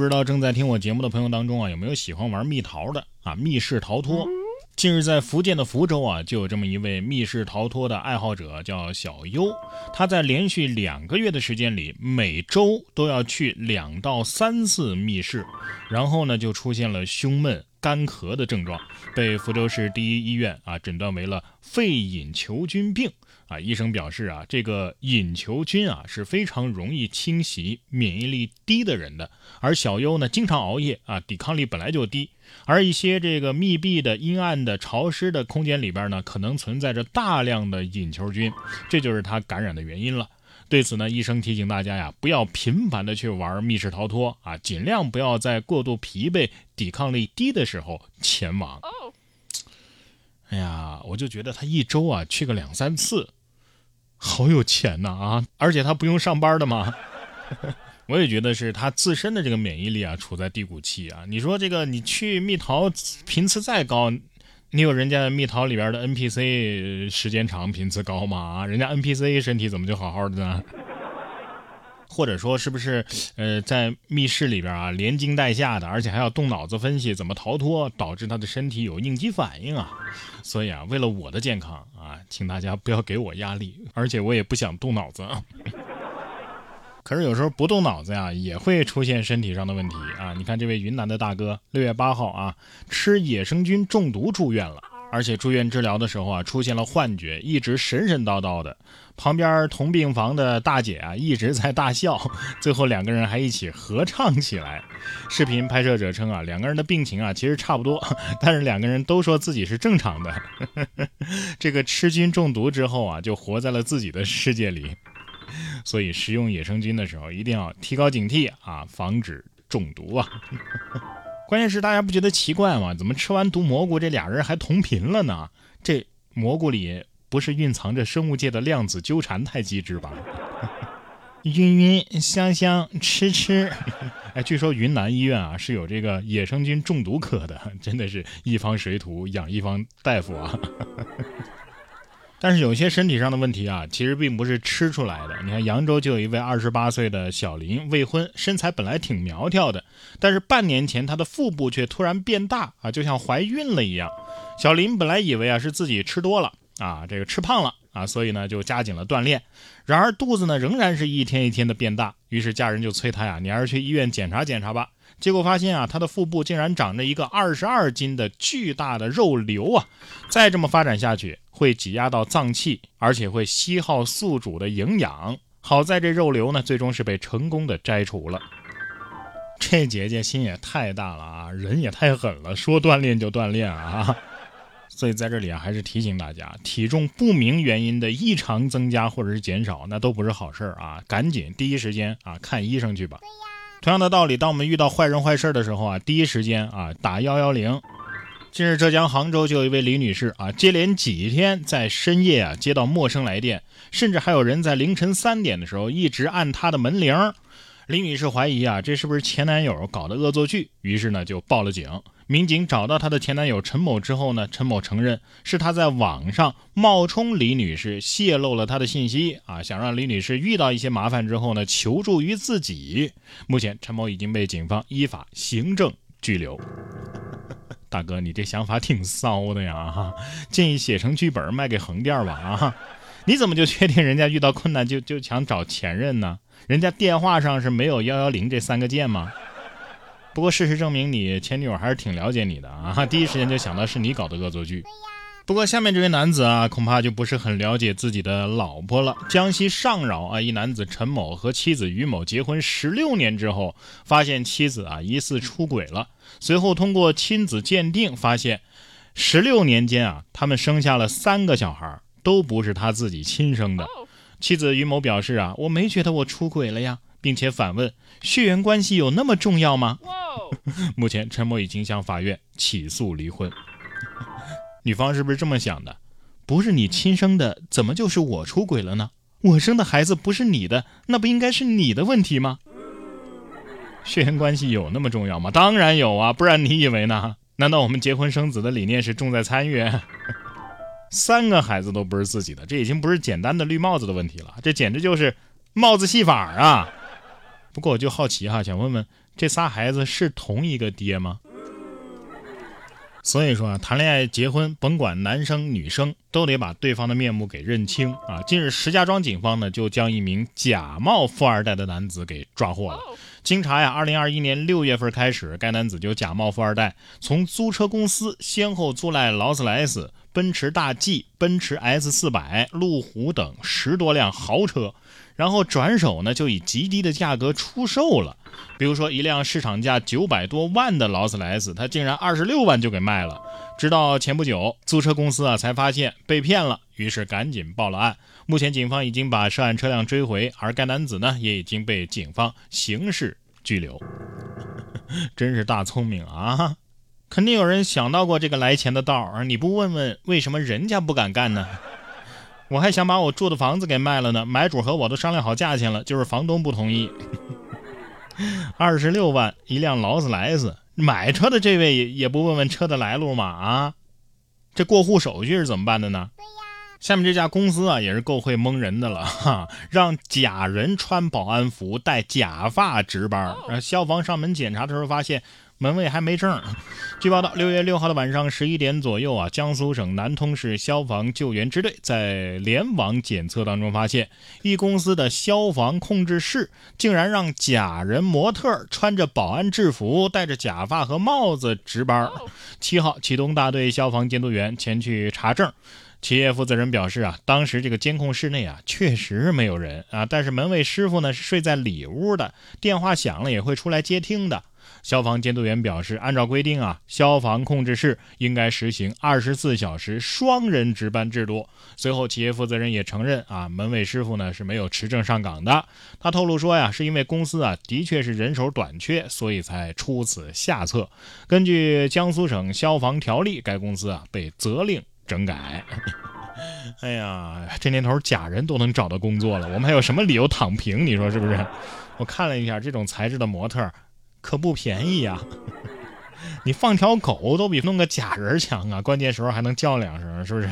不知道正在听我节目的朋友当中啊，有没有喜欢玩密逃的啊？密室逃脱。近日在福建的福州啊，就有这么一位密室逃脱的爱好者，叫小优。他在连续两个月的时间里，每周都要去两到三次密室，然后呢，就出现了胸闷、干咳的症状，被福州市第一医院啊诊断为了肺隐球菌病。啊，医生表示啊，这个隐球菌啊是非常容易侵袭免疫力低的人的，而小优呢经常熬夜啊，抵抗力本来就低，而一些这个密闭的、阴暗的、潮湿的空间里边呢，可能存在着大量的隐球菌，这就是他感染的原因了。对此呢，医生提醒大家呀，不要频繁的去玩密室逃脱啊，尽量不要在过度疲惫、抵抗力低的时候前往。哎呀，我就觉得他一周啊去个两三次。好有钱呐啊！而且他不用上班的吗？我也觉得是他自身的这个免疫力啊处在低谷期啊。你说这个你去蜜桃频次再高，你有人家蜜桃里边的 NPC 时间长频次高吗？啊，人家 NPC 身体怎么就好好的呢？或者说是不是呃在密室里边啊连惊带吓的，而且还要动脑子分析怎么逃脱，导致他的身体有应激反应啊？所以啊，为了我的健康啊，请大家不要给我压力，而且我也不想动脑子。可是有时候不动脑子呀，也会出现身体上的问题啊！你看这位云南的大哥，六月八号啊，吃野生菌中毒住院了。而且住院治疗的时候啊，出现了幻觉，一直神神叨叨的。旁边同病房的大姐啊，一直在大笑。最后两个人还一起合唱起来。视频拍摄者称啊，两个人的病情啊其实差不多，但是两个人都说自己是正常的。这个吃菌中毒之后啊，就活在了自己的世界里。所以食用野生菌的时候，一定要提高警惕啊，防止中毒啊。关键是大家不觉得奇怪吗？怎么吃完毒蘑菇这俩人还同频了呢？这蘑菇里不是蕴藏着生物界的量子纠缠太机制吧？晕晕香香吃吃，哎，据说云南医院啊是有这个野生菌中毒科的，真的是一方水土养一方大夫啊。但是有些身体上的问题啊，其实并不是吃出来的。你看扬州就有一位二十八岁的小林，未婚，身材本来挺苗条的，但是半年前她的腹部却突然变大啊，就像怀孕了一样。小林本来以为啊是自己吃多了啊，这个吃胖了啊，所以呢就加紧了锻炼。然而肚子呢仍然是一天一天的变大，于是家人就催他呀，你还是去医院检查检查吧。结果发现啊，他的腹部竟然长着一个二十二斤的巨大的肉瘤啊！再这么发展下去，会挤压到脏器，而且会吸耗宿主的营养。好在这肉瘤呢，最终是被成功的摘除了。这姐姐心也太大了啊，人也太狠了，说锻炼就锻炼啊！所以在这里啊，还是提醒大家，体重不明原因的异常增加或者是减少，那都不是好事啊！赶紧第一时间啊，看医生去吧。同样的道理，当我们遇到坏人坏事的时候啊，第一时间啊打幺幺零。近日，浙江杭州就有一位李女士啊，接连几天在深夜啊接到陌生来电，甚至还有人在凌晨三点的时候一直按她的门铃。李女士怀疑啊，这是不是前男友搞的恶作剧？于是呢就报了警。民警找到她的前男友陈某之后呢，陈某承认是他在网上冒充李女士，泄露了她的信息啊，想让李女士遇到一些麻烦之后呢，求助于自己。目前陈某已经被警方依法行政拘留。大哥，你这想法挺骚的呀！哈，建议写成剧本卖给横店吧！啊，你怎么就确定人家遇到困难就就想找前任呢？人家电话上是没有幺幺零这三个键吗？不过事实证明，你前女友还是挺了解你的啊！第一时间就想到是你搞的恶作剧。不过下面这位男子啊，恐怕就不是很了解自己的老婆了。江西上饶啊，一男子陈某和妻子于某结婚十六年之后，发现妻子啊疑似出轨了。随后通过亲子鉴定，发现十六年间啊，他们生下了三个小孩，都不是他自己亲生的。妻子于某表示啊，我没觉得我出轨了呀。并且反问：血缘关系有那么重要吗？目前陈某已经向法院起诉离婚。女方是不是这么想的？不是你亲生的，怎么就是我出轨了呢？我生的孩子不是你的，那不应该是你的问题吗？血缘关系有那么重要吗？当然有啊，不然你以为呢？难道我们结婚生子的理念是重在参与？三个孩子都不是自己的，这已经不是简单的绿帽子的问题了，这简直就是帽子戏法啊！不过我就好奇哈，想问问这仨孩子是同一个爹吗？所以说啊，谈恋爱、结婚，甭管男生女生，都得把对方的面目给认清啊。近日，石家庄警方呢就将一名假冒富二代的男子给抓获了。经查呀，二零二一年六月份开始，该男子就假冒富二代，从租车公司先后租来劳斯莱斯、奔驰大 G、奔驰 S 四百、路虎等十多辆豪车，然后转手呢就以极低的价格出售了。比如说，一辆市场价九百多万的劳斯莱斯，他竟然二十六万就给卖了。直到前不久，租车公司啊才发现被骗了，于是赶紧报了案。目前警方已经把涉案车辆追回，而该男子呢也已经被警方刑事拘留。真是大聪明啊！肯定有人想到过这个来钱的道儿，你不问问为什么人家不敢干呢？我还想把我住的房子给卖了呢，买主和我都商量好价钱了，就是房东不同意。二十六万一辆劳斯莱斯，买车的这位也也不问问车的来路吗？啊，这过户手续是怎么办的呢？下面这家公司啊也是够会蒙人的了哈，让假人穿保安服、戴假发值班，消防上门检查的时候发现。门卫还没证。据报道，六月六号的晚上十一点左右啊，江苏省南通市消防救援支队在联网检测当中发现，一公司的消防控制室竟然让假人模特穿着保安制服、戴着假发和帽子值班。七号启东大队消防监督员前去查证，企业负责人表示啊，当时这个监控室内啊确实没有人啊，但是门卫师傅呢是睡在里屋的，电话响了也会出来接听的。消防监督员表示，按照规定啊，消防控制室应该实行二十四小时双人值班制度。随后，企业负责人也承认啊，门卫师傅呢是没有持证上岗的。他透露说呀，是因为公司啊的确是人手短缺，所以才出此下策。根据江苏省消防条例，该公司啊被责令整改。哎呀，这年头假人都能找到工作了，我们还有什么理由躺平？你说是不是？我看了一下这种材质的模特。可不便宜呀！你放条狗都比弄个假人强啊！关键时候还能叫两声，是不是？